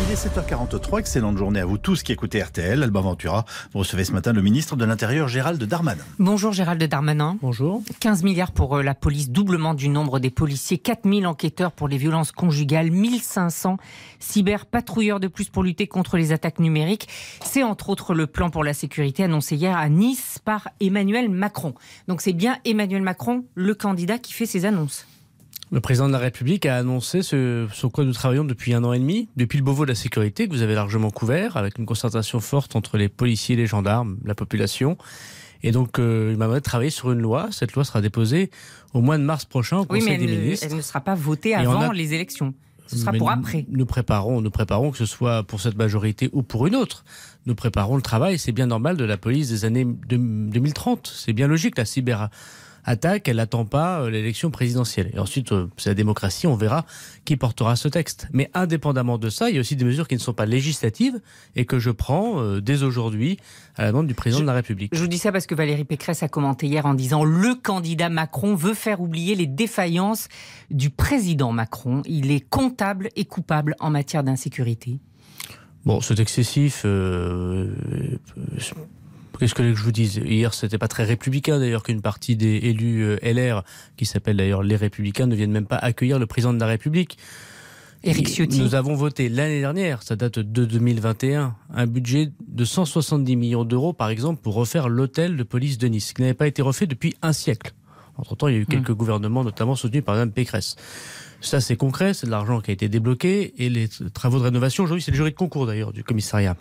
Il est 7h43, excellente journée à vous tous qui écoutez RTL. Alba Ventura, vous recevez ce matin le ministre de l'Intérieur Gérald Darmanin. Bonjour Gérald Darmanin. Bonjour. 15 milliards pour euh, la police, doublement du nombre des policiers, 4000 enquêteurs pour les violences conjugales, 1500 cyberpatrouilleurs de plus pour lutter contre les attaques numériques. C'est entre autres le plan pour la sécurité annoncé hier à Nice par Emmanuel Macron. Donc c'est bien Emmanuel Macron, le candidat, qui fait ces annonces. Le président de la République a annoncé ce sur quoi nous travaillons depuis un an et demi, depuis le Beauvau de la sécurité que vous avez largement couvert, avec une concertation forte entre les policiers, les gendarmes, la population. Et donc, euh, il m'a demandé de travailler sur une loi. Cette loi sera déposée au mois de mars prochain au Oui, Conseil mais des ne- ministres. elle ne sera pas votée avant a- les élections. Ce sera Mais pour nous- après. Nous préparons, nous préparons que ce soit pour cette majorité ou pour une autre. Nous préparons le travail. C'est bien normal de la police des années de- 2030. C'est bien logique. La cyber attaque, elle n'attend pas euh, l'élection présidentielle. Et ensuite, euh, c'est la démocratie. On verra qui portera ce texte. Mais indépendamment de ça, il y a aussi des mesures qui ne sont pas législatives et que je prends euh, dès aujourd'hui à la demande du président Je- de la République. Je vous dis ça parce que Valérie Pécresse a commenté hier en disant le candidat Macron veut faire oublier les défaillances du président Macron. Il est comptable et coupable en matière d'insécurité. Bon, c'est excessif. euh, Qu'est-ce que je vous dise? Hier, c'était pas très républicain d'ailleurs qu'une partie des élus euh, LR, qui s'appellent d'ailleurs les Républicains, ne viennent même pas accueillir le président de la République. Éric Ciotti. Nous avons voté l'année dernière, ça date de 2021, un budget de 170 millions d'euros, par exemple, pour refaire l'hôtel de police de Nice, qui n'avait pas été refait depuis un siècle. Entre-temps, il y a eu quelques gouvernements, notamment soutenus par Mme Pécresse. Ça, c'est concret, c'est de l'argent qui a été débloqué, et les travaux de rénovation, aujourd'hui, c'est le jury de concours d'ailleurs du commissariat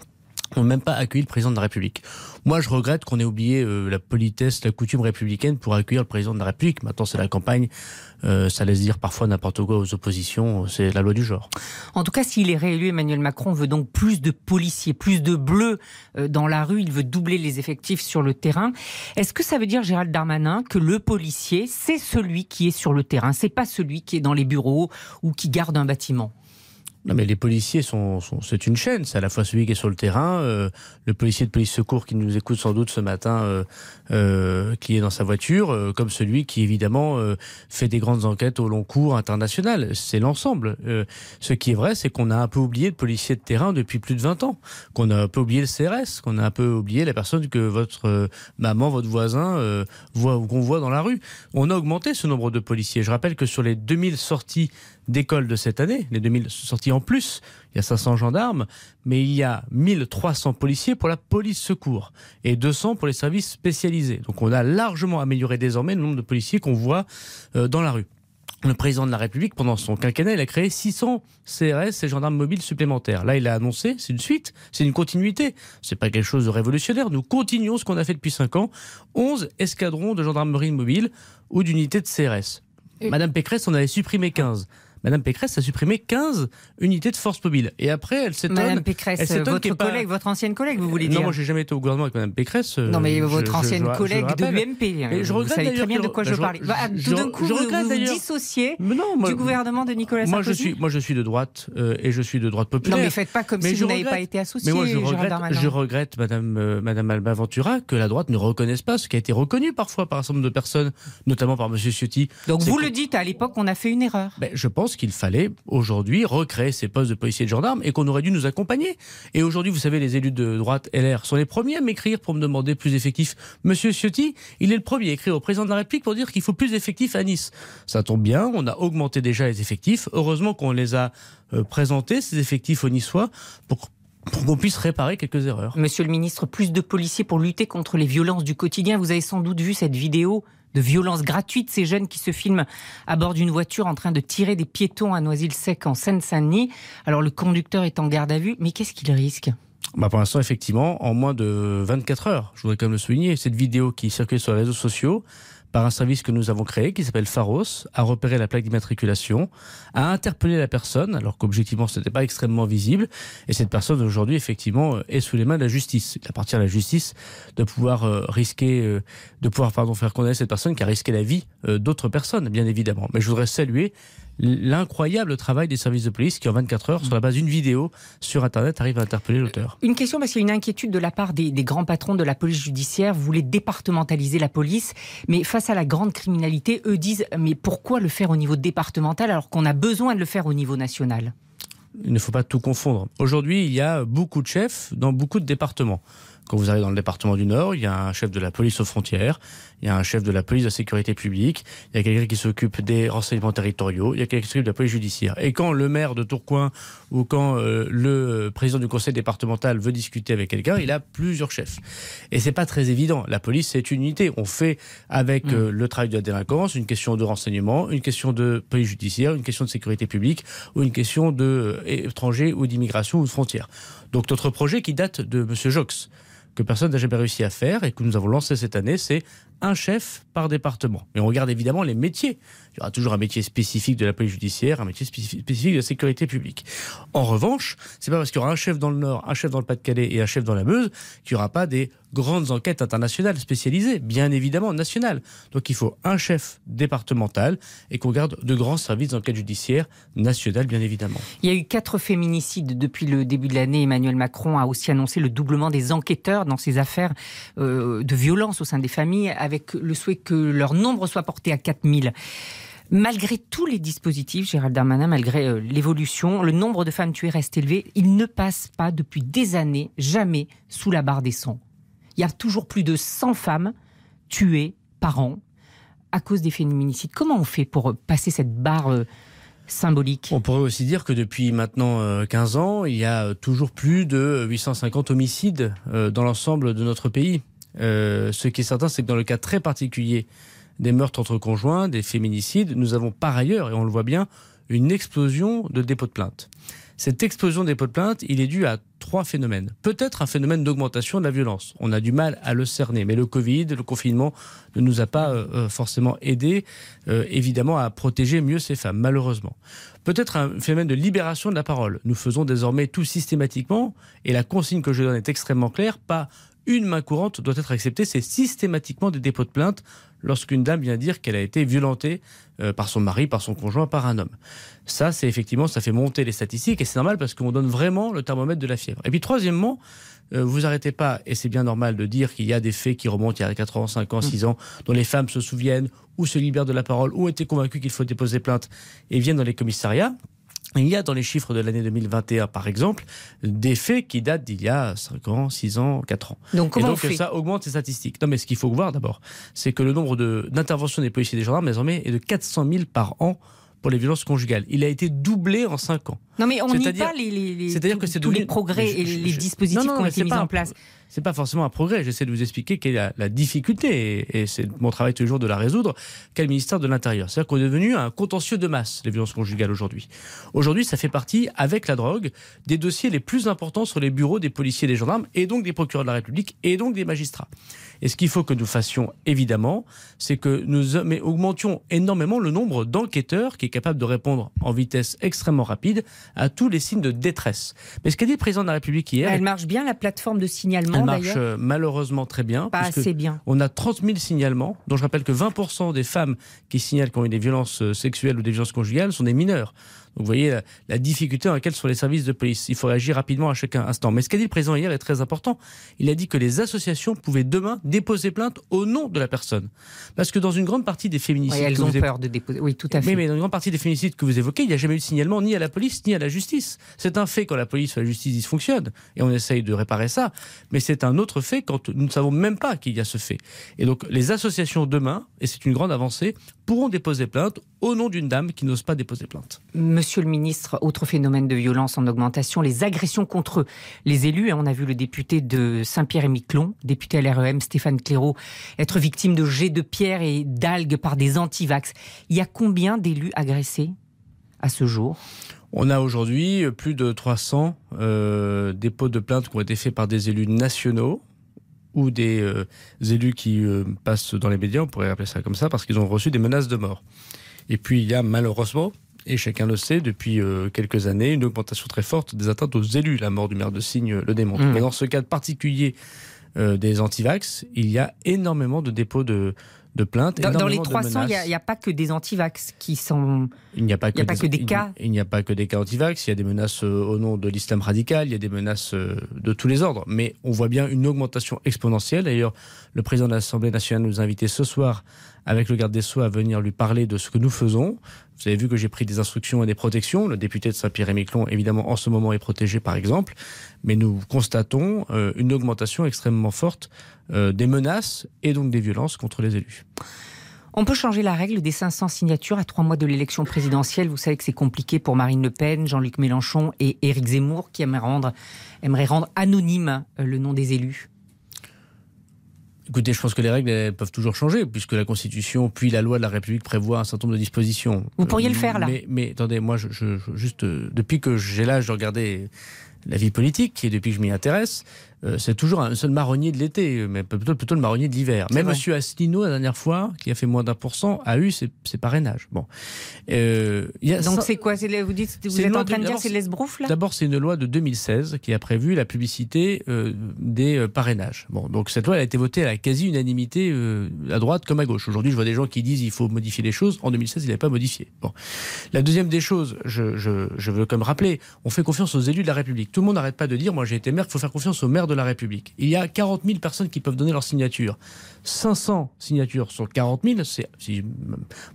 n'ont même pas accueilli le président de la République. Moi, je regrette qu'on ait oublié euh, la politesse, la coutume républicaine pour accueillir le président de la République. Maintenant, c'est la campagne. Euh, ça laisse dire parfois n'importe quoi aux oppositions. C'est la loi du genre. En tout cas, s'il est réélu, Emmanuel Macron veut donc plus de policiers, plus de bleus euh, dans la rue. Il veut doubler les effectifs sur le terrain. Est-ce que ça veut dire, Gérald Darmanin, que le policier, c'est celui qui est sur le terrain, c'est pas celui qui est dans les bureaux ou qui garde un bâtiment? Non, mais les policiers sont, sont- c'est une chaîne. C'est à la fois celui qui est sur le terrain, euh, le policier de police secours qui nous écoute sans doute ce matin, euh, euh, qui est dans sa voiture, euh, comme celui qui évidemment euh, fait des grandes enquêtes au long cours international. C'est l'ensemble. Euh, ce qui est vrai, c'est qu'on a un peu oublié le policier de terrain depuis plus de 20 ans, qu'on a un peu oublié le CRS, qu'on a un peu oublié la personne que votre maman, votre voisin voit ou qu'on voit dans la rue. On a augmenté ce nombre de policiers. Je rappelle que sur les 2000 sorties d'école de cette année, les 2000 sorties en plus, il y a 500 gendarmes, mais il y a 1300 policiers pour la police secours et 200 pour les services spécialisés. Donc on a largement amélioré désormais le nombre de policiers qu'on voit euh, dans la rue. Le président de la République, pendant son quinquennat, il a créé 600 CRS et gendarmes mobiles supplémentaires. Là, il a annoncé, c'est une suite, c'est une continuité. C'est pas quelque chose de révolutionnaire. Nous continuons ce qu'on a fait depuis 5 ans. 11 escadrons de gendarmerie mobile ou d'unités de CRS. Et- Madame Pécresse en avait supprimé 15. Madame Pécresse a supprimé 15 unités de force mobile. Et après, elle s'étonne. Madame elle Pécresse, s'étonne votre pas- collègue, votre ancienne collègue, vous voulez non, dire moi j'ai jamais été au gouvernement avec Madame Pécresse. euh, Non, mais je- votre ancienne je- je collègue de l'UMP. Et je vous regrette savez très bien de quoi je parle. Bah, tout d'un coup, vous regrette vous dissociez non, moi, du gouvernement de Nicolas moi je Sarkozy suis, moi je suis de droite euh, et je suis de droite Non, populaire. mais faites pas comme Mais si je vous n'avez pas été associé, Mais moi, je regrette, je regrette, Madame, euh, Madame Alba Ventura, que la droite ne reconnaisse pas ce qui a été reconnu parfois par un certain nombre de personnes, notamment par Monsieur Ciotti. Donc vous le dites, à l'époque, on a fait une erreur. Ben, je pense qu'il fallait aujourd'hui recréer ces postes de policiers et de gendarmes et qu'on aurait dû nous accompagner. Et aujourd'hui, vous savez, les élus de droite LR sont les premiers à m'écrire pour me demander plus d'effectifs. Monsieur Ciotti, il est le premier à écrire au président de la République pour dire qu'il faut plus d'effectifs à Nice. Ça tombe bien, on a augmenté déjà les effectifs. Heureusement qu'on les a euh, présentés, ces effectifs aux Niçois, pour, pour qu'on puisse réparer quelques erreurs. Monsieur le ministre, plus de policiers pour lutter contre les violences du quotidien. Vous avez sans doute vu cette vidéo de violence gratuite, ces jeunes qui se filment à bord d'une voiture en train de tirer des piétons à Noisy-le-Sec en Seine-Saint-Denis. Alors le conducteur est en garde à vue, mais qu'est-ce qu'il risque? Bah pour l'instant, effectivement, en moins de 24 heures, je voudrais quand même le souligner, cette vidéo qui circule sur les réseaux sociaux par un service que nous avons créé qui s'appelle Pharos, a repéré la plaque d'immatriculation, a interpellé la personne, alors qu'objectivement ce n'était pas extrêmement visible, et cette personne aujourd'hui effectivement euh, est sous les mains de la justice. Il appartient à la justice de pouvoir euh, risquer, euh, de pouvoir pardon faire condamner cette personne qui a risqué la vie euh, d'autres personnes, bien évidemment. Mais je voudrais saluer l'incroyable travail des services de police qui en 24 heures, sur la base d'une vidéo sur Internet, arrive à interpeller l'auteur. Une question, parce qu'il y a une inquiétude de la part des, des grands patrons de la police judiciaire. Vous voulez départementaliser la police, mais face face à la grande criminalité, eux disent mais pourquoi le faire au niveau départemental alors qu'on a besoin de le faire au niveau national? Il ne faut pas tout confondre. Aujourd'hui, il y a beaucoup de chefs dans beaucoup de départements. Quand vous arrivez dans le département du Nord, il y a un chef de la police aux frontières, il y a un chef de la police de la sécurité publique, il y a quelqu'un qui s'occupe des renseignements territoriaux, il y a quelqu'un qui s'occupe de la police judiciaire. Et quand le maire de Tourcoing ou quand euh, le président du conseil départemental veut discuter avec quelqu'un, il a plusieurs chefs. Et c'est pas très évident. La police, c'est une unité. On fait avec mm. euh, le travail de la délinquance une question de renseignement, une question de police judiciaire, une question de sécurité publique ou une question de euh, ou d'immigration ou de frontières. Donc notre projet qui date de M. Jox, que personne n'a jamais réussi à faire et que nous avons lancé cette année, c'est un chef par département. Mais on regarde évidemment les métiers. Il y aura toujours un métier spécifique de la police judiciaire, un métier spécifique de la sécurité publique. En revanche, c'est pas parce qu'il y aura un chef dans le Nord, un chef dans le Pas-de-Calais et un chef dans la Meuse qu'il n'y aura pas des grandes enquêtes internationales spécialisées, bien évidemment nationales. Donc il faut un chef départemental et qu'on garde de grands services d'enquête judiciaire nationale, bien évidemment. Il y a eu quatre féminicides depuis le début de l'année. Emmanuel Macron a aussi annoncé le doublement des enquêteurs dans ces affaires euh, de violence au sein des familles avec le souhait que leur nombre soit porté à 4000. Malgré tous les dispositifs, Gérald Darmanin, malgré euh, l'évolution, le nombre de femmes tuées reste élevé. Il ne passe pas depuis des années, jamais, sous la barre des 100. Il y a toujours plus de 100 femmes tuées par an à cause des féminicides. Comment on fait pour passer cette barre euh, symbolique? On pourrait aussi dire que depuis maintenant 15 euh, ans, il y a toujours plus de 850 homicides dans l'ensemble de notre pays. Euh, ce qui est certain, c'est que dans le cas très particulier des meurtres entre conjoints, des féminicides, nous avons par ailleurs, et on le voit bien, une explosion de dépôts de plainte. Cette explosion des dépôts de plainte, il est dû à trois phénomènes. Peut-être un phénomène d'augmentation de la violence. On a du mal à le cerner, mais le Covid, le confinement ne nous a pas euh, euh, forcément aidé, évidemment, à protéger mieux ces femmes, malheureusement. Peut-être un phénomène de libération de la parole. Nous faisons désormais tout systématiquement, et la consigne que je donne est extrêmement claire, pas une main courante doit être acceptée. C'est systématiquement des dépôts de plainte lorsqu'une dame vient dire qu'elle a été violentée euh, par son mari, par son conjoint, par un homme. Ça, c'est effectivement, ça fait monter les statistiques et c'est normal parce qu'on donne vraiment le thermomètre de la fièvre. Et puis troisièmement, euh, vous arrêtez pas, et c'est bien normal de dire qu'il y a des faits qui remontent il y a 4 ans, 5 ans, 6 ans, dont les femmes se souviennent ou se libèrent de la parole ou ont été convaincues qu'il faut déposer plainte et viennent dans les commissariats. Il y a dans les chiffres de l'année 2021, par exemple, des faits qui datent d'il y a 5 ans, 6 ans, 4 ans. Donc, comment et donc ça augmente les statistiques. Non, mais ce qu'il faut voir d'abord, c'est que le nombre d'interventions des policiers et des gendarmes, désormais, est de 400 000 par an pour les violences conjugales. Il a été doublé en 5 ans. Non, mais on n'y pas les, les, les, tous, les progrès et les dispositifs qui ont été mis en place c'est pas forcément un progrès. J'essaie de vous expliquer quelle est la, difficulté, et, c'est mon travail toujours de la résoudre, quel le ministère de l'Intérieur? C'est-à-dire qu'on est devenu un contentieux de masse, les violences conjugales aujourd'hui. Aujourd'hui, ça fait partie, avec la drogue, des dossiers les plus importants sur les bureaux des policiers des gendarmes, et donc des procureurs de la République, et donc des magistrats. Et ce qu'il faut que nous fassions, évidemment, c'est que nous augmentions énormément le nombre d'enquêteurs qui est capable de répondre en vitesse extrêmement rapide à tous les signes de détresse. Mais ce qu'a dit le président de la République hier... Elle marche bien, la plateforme de signalement elle marche euh, malheureusement très bien. Pas assez bien. On a 30 000 signalements, dont je rappelle que 20% des femmes qui signalent ont eu des violences euh, sexuelles ou des violences conjugales sont des mineurs. Vous voyez la, difficulté dans laquelle sont les services de police. Il faut réagir rapidement à chaque instant. Mais ce qu'a dit le président hier est très important. Il a dit que les associations pouvaient demain déposer plainte au nom de la personne. Parce que dans une grande partie des féminicides... Oui, elles ont peur de déposer. Oui, tout à fait. Mais, mais, dans une grande partie des féminicides que vous évoquez, il n'y a jamais eu de signalement ni à la police ni à la justice. C'est un fait quand la police ou la justice dysfonctionne. Et on essaye de réparer ça. Mais c'est un autre fait quand nous ne savons même pas qu'il y a ce fait. Et donc les associations demain, et c'est une grande avancée, pourront déposer plainte au nom d'une dame qui n'ose pas déposer plainte. Monsieur le ministre, autre phénomène de violence en augmentation, les agressions contre les élus. On a vu le député de Saint-Pierre-et-Miquelon, député l'REM, Stéphane Clairaut, être victime de jets de pierre et d'algues par des antivax. Il y a combien d'élus agressés à ce jour? On a aujourd'hui plus de 300 euh, dépôts de plaintes qui ont été faits par des élus nationaux ou des euh, élus qui euh, passent dans les médias, on pourrait appeler ça comme ça, parce qu'ils ont reçu des menaces de mort. Et puis il y a malheureusement, et chacun le sait, depuis euh, quelques années, une augmentation très forte des atteintes aux élus. La mort du maire de Signe le démontre. Mmh. Mais dans ce cadre particulier euh, des antivax, il y a énormément de dépôts de, de plaintes. Dans, dans les énormément de 300, il n'y a, pas que des antivax qui sont. Il n'y a pas a que des il- cas. Il n'y a pas que des cas anti-vax. Il y a des menaces euh, au nom de l'islam radical. Il y a des menaces euh, de tous les ordres. Mais on voit bien une augmentation exponentielle. D'ailleurs, le président de l'Assemblée nationale nous a invités ce soir avec le garde des Sceaux à venir lui parler de ce que nous faisons. Vous avez vu que j'ai pris des instructions et des protections. Le député de Saint-Pierre-et-Miquelon, évidemment, en ce moment est protégé, par exemple. Mais nous constatons euh, une augmentation extrêmement forte euh, des menaces et donc des violences contre les élus. On peut changer la règle des 500 signatures à trois mois de l'élection présidentielle. Vous savez que c'est compliqué pour Marine Le Pen, Jean-Luc Mélenchon et Éric Zemmour qui aimeraient rendre, aimeraient rendre anonyme euh, le nom des élus. Écoutez, je pense que les règles elles peuvent toujours changer, puisque la Constitution puis la loi de la République prévoit un certain nombre de dispositions. Vous pourriez le faire, là. Mais, mais attendez, moi, je, je- je- juste euh, depuis que j'ai l'âge de regarder la vie politique et depuis que je m'y intéresse, euh, c'est toujours un seul marronnier de l'été, mais plutôt, plutôt le marronnier de l'hiver. Même. Monsieur Asselineau, la dernière fois, qui a fait moins d'un pour cent, a eu ses, ses parrainages. Bon, Euh, y a Donc ça- c'est quoi? Vous, dites, vous C'est êtes en train de de- dire c'est l'esbrouf là? D'abord, c'est une loi de 2016 qui a prévu la publicité euh, des euh, parrainages. Bon, donc cette loi elle a été votée à la quasi-unanimité euh, à droite comme à gauche. Aujourd'hui, je vois des gens qui disent il faut modifier les choses. En 2016, il n'avait pas modifié. Bon. La deuxième des choses, je, je, je veux même rappeler, on fait confiance aux élus de la République. Tout le monde n'arrête pas de dire, moi j'ai été maire, il faut faire confiance aux maires de la République. Il y a 40 000 personnes qui peuvent donner leur signature. 500 signatures sur 40 000, c'est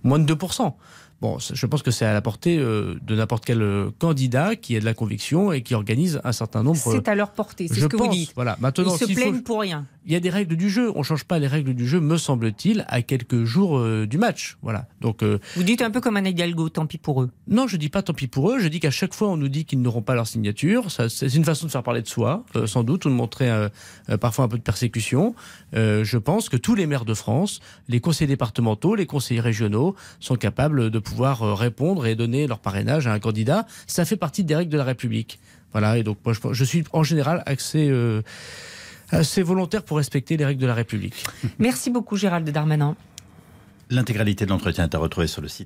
moins de 2%. Bon, je pense que c'est à la portée euh, de n'importe quel euh, candidat qui a de la conviction et qui organise un certain nombre. C'est à leur portée, c'est ce que pense, vous dites. Voilà. Ils Maintenant, se s'il faut- plaignent pour rien. Il y a des règles du jeu. On change pas les règles du jeu, me semble-t-il, à quelques jours euh, du match. Voilà. Donc euh, Vous dites un peu comme un Hidalgo, tant pis pour eux. non, je dis pas tant pis pour eux. Je dis qu'à chaque fois on nous dit qu'ils n'auront pas leur signature. C'est une façon de faire parler de soi, euh, sans doute, ou de montrer euh, parfois un peu de persécution. Euh, je pense que tous les maires de France, les conseillers départementaux, les conseillers régionaux sont capables de pouvoir répondre et donner leur parrainage à un candidat. Ça fait partie des règles de la République. Voilà. Et donc moi, je, je suis en général assez euh, assez volontaire pour respecter les règles de la République. Merci beaucoup Gérald Darmanin. L'intégralité de l'entretien est à retrouver sur le site